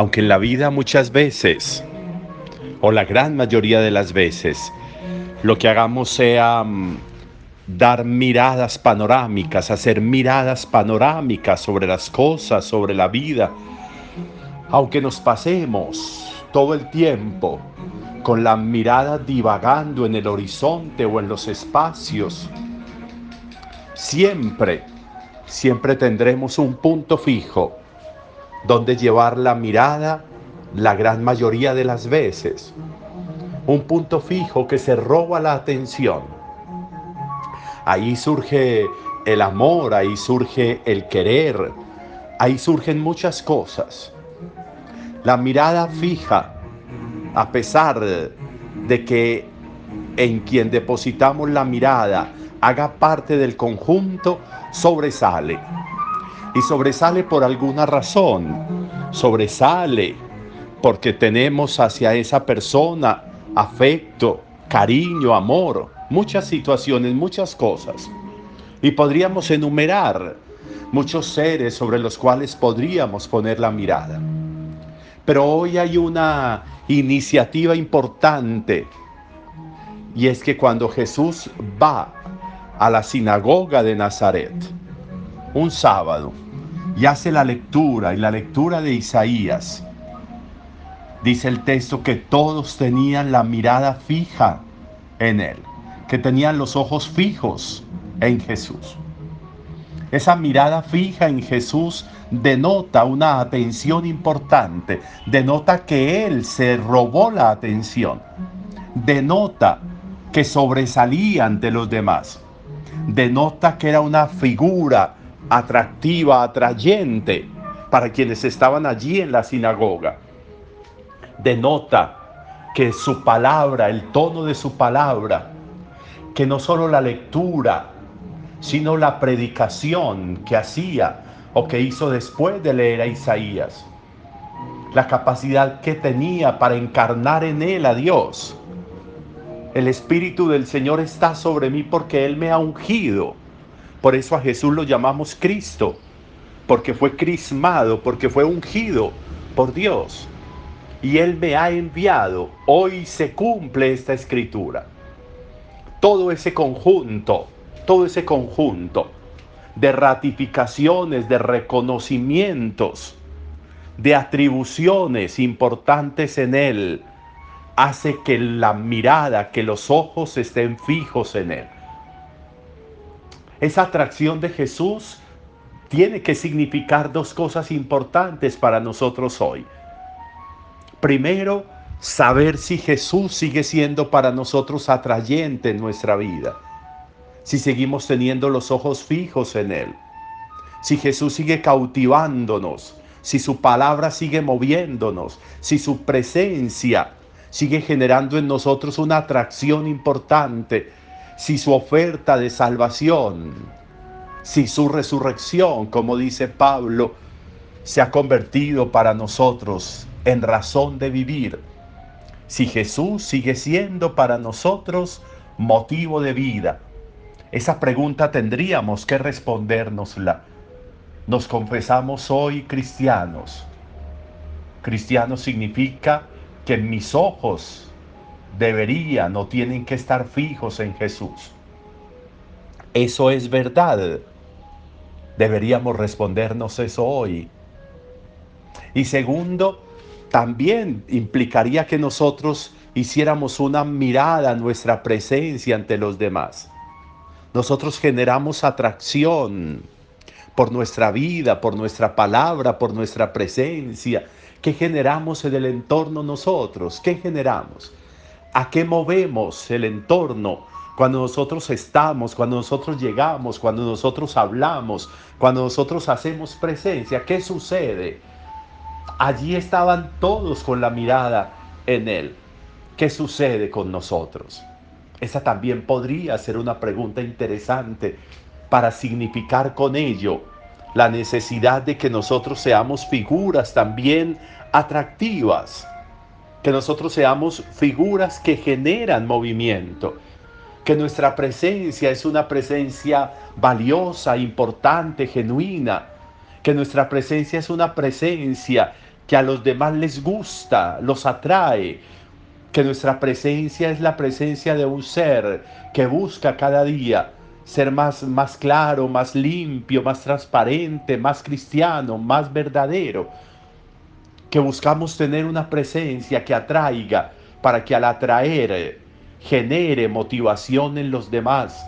Aunque en la vida muchas veces, o la gran mayoría de las veces, lo que hagamos sea mm, dar miradas panorámicas, hacer miradas panorámicas sobre las cosas, sobre la vida, aunque nos pasemos todo el tiempo con la mirada divagando en el horizonte o en los espacios, siempre, siempre tendremos un punto fijo donde llevar la mirada la gran mayoría de las veces. Un punto fijo que se roba la atención. Ahí surge el amor, ahí surge el querer, ahí surgen muchas cosas. La mirada fija, a pesar de que en quien depositamos la mirada haga parte del conjunto, sobresale. Y sobresale por alguna razón. Sobresale porque tenemos hacia esa persona afecto, cariño, amor, muchas situaciones, muchas cosas. Y podríamos enumerar muchos seres sobre los cuales podríamos poner la mirada. Pero hoy hay una iniciativa importante y es que cuando Jesús va a la sinagoga de Nazaret un sábado y hace la lectura y la lectura de Isaías, dice el texto que todos tenían la mirada fija en él, que tenían los ojos fijos en Jesús. Esa mirada fija en Jesús denota una atención importante, denota que Él se robó la atención, denota que sobresalía ante los demás, denota que era una figura atractiva, atrayente para quienes estaban allí en la sinagoga, denota que su palabra, el tono de su palabra, que no solo la lectura, sino la predicación que hacía o que hizo después de leer a Isaías. La capacidad que tenía para encarnar en él a Dios. El Espíritu del Señor está sobre mí porque Él me ha ungido. Por eso a Jesús lo llamamos Cristo, porque fue crismado, porque fue ungido por Dios. Y Él me ha enviado. Hoy se cumple esta escritura. Todo ese conjunto todo ese conjunto de ratificaciones, de reconocimientos, de atribuciones importantes en Él, hace que la mirada, que los ojos estén fijos en Él. Esa atracción de Jesús tiene que significar dos cosas importantes para nosotros hoy. Primero, saber si Jesús sigue siendo para nosotros atrayente en nuestra vida si seguimos teniendo los ojos fijos en Él, si Jesús sigue cautivándonos, si su palabra sigue moviéndonos, si su presencia sigue generando en nosotros una atracción importante, si su oferta de salvación, si su resurrección, como dice Pablo, se ha convertido para nosotros en razón de vivir, si Jesús sigue siendo para nosotros motivo de vida, esa pregunta tendríamos que respondérnosla. Nos confesamos hoy cristianos. Cristiano significa que mis ojos deberían o tienen que estar fijos en Jesús. Eso es verdad. Deberíamos respondernos eso hoy. Y segundo, también implicaría que nosotros hiciéramos una mirada a nuestra presencia ante los demás nosotros generamos atracción por nuestra vida, por nuestra palabra, por nuestra presencia. ¿Qué generamos en el entorno nosotros? ¿Qué generamos? ¿A qué movemos el entorno cuando nosotros estamos, cuando nosotros llegamos, cuando nosotros hablamos, cuando nosotros hacemos presencia? ¿Qué sucede? Allí estaban todos con la mirada en Él. ¿Qué sucede con nosotros? Esa también podría ser una pregunta interesante para significar con ello la necesidad de que nosotros seamos figuras también atractivas, que nosotros seamos figuras que generan movimiento, que nuestra presencia es una presencia valiosa, importante, genuina, que nuestra presencia es una presencia que a los demás les gusta, los atrae, que nuestra presencia es la presencia de un ser que busca cada día ser más, más claro, más limpio, más transparente, más cristiano, más verdadero. Que buscamos tener una presencia que atraiga para que al atraer genere motivación en los demás,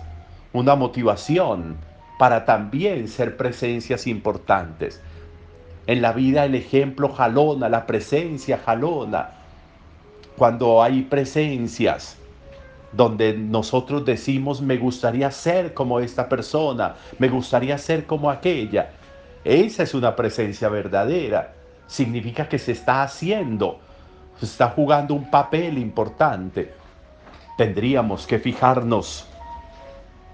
una motivación para también ser presencias importantes. En la vida el ejemplo jalona, la presencia jalona. Cuando hay presencias donde nosotros decimos, me gustaría ser como esta persona, me gustaría ser como aquella. Esa es una presencia verdadera. Significa que se está haciendo, se está jugando un papel importante. Tendríamos que fijarnos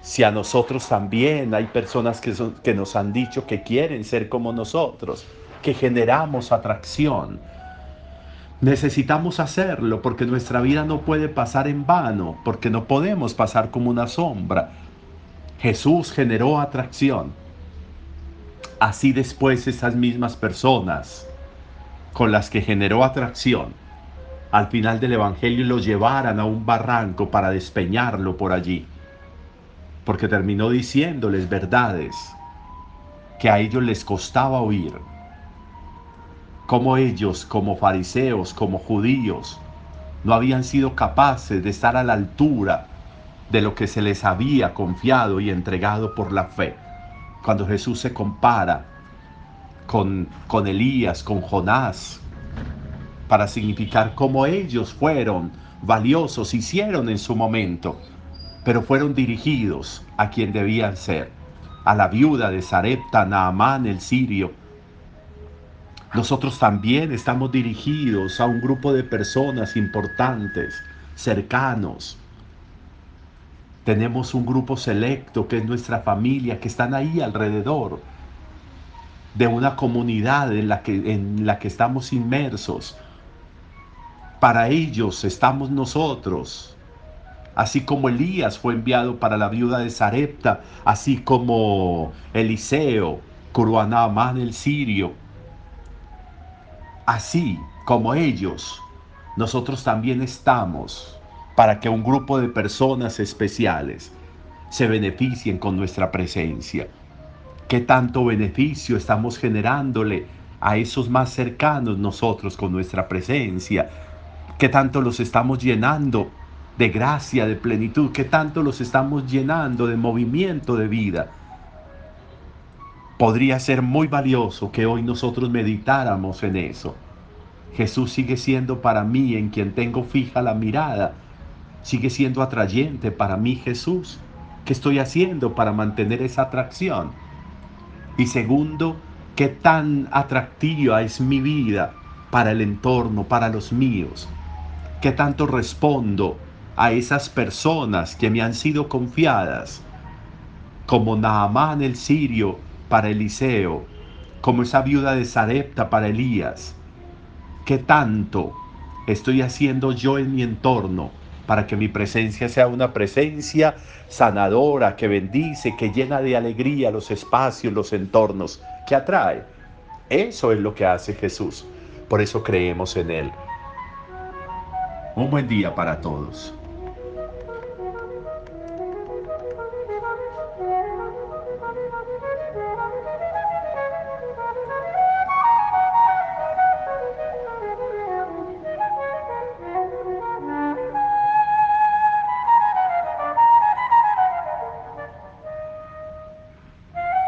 si a nosotros también hay personas que, que nos han dicho que quieren ser como nosotros, que generamos atracción Necesitamos hacerlo porque nuestra vida no puede pasar en vano, porque no podemos pasar como una sombra. Jesús generó atracción. Así después esas mismas personas con las que generó atracción, al final del Evangelio lo llevaran a un barranco para despeñarlo por allí. Porque terminó diciéndoles verdades que a ellos les costaba oír como ellos, como fariseos, como judíos, no habían sido capaces de estar a la altura de lo que se les había confiado y entregado por la fe. Cuando Jesús se compara con, con Elías, con Jonás, para significar cómo ellos fueron valiosos, hicieron en su momento, pero fueron dirigidos a quien debían ser, a la viuda de Sarepta, Naamán el sirio, nosotros también estamos dirigidos a un grupo de personas importantes, cercanos. Tenemos un grupo selecto que es nuestra familia, que están ahí alrededor de una comunidad en la que, en la que estamos inmersos. Para ellos estamos nosotros. Así como Elías fue enviado para la viuda de Sarepta, así como Eliseo, Curuanamán el sirio, Así como ellos, nosotros también estamos para que un grupo de personas especiales se beneficien con nuestra presencia. ¿Qué tanto beneficio estamos generándole a esos más cercanos nosotros con nuestra presencia? ¿Qué tanto los estamos llenando de gracia, de plenitud? ¿Qué tanto los estamos llenando de movimiento de vida? Podría ser muy valioso que hoy nosotros meditáramos en eso. Jesús sigue siendo para mí en quien tengo fija la mirada. Sigue siendo atrayente para mí Jesús. ¿Qué estoy haciendo para mantener esa atracción? Y segundo, ¿qué tan atractiva es mi vida para el entorno, para los míos? ¿Qué tanto respondo a esas personas que me han sido confiadas? Como Naamán el sirio para Eliseo, como esa viuda de Sarepta para Elías. ¿Qué tanto estoy haciendo yo en mi entorno para que mi presencia sea una presencia sanadora, que bendice, que llena de alegría los espacios, los entornos, que atrae? Eso es lo que hace Jesús. Por eso creemos en Él. Un buen día para todos.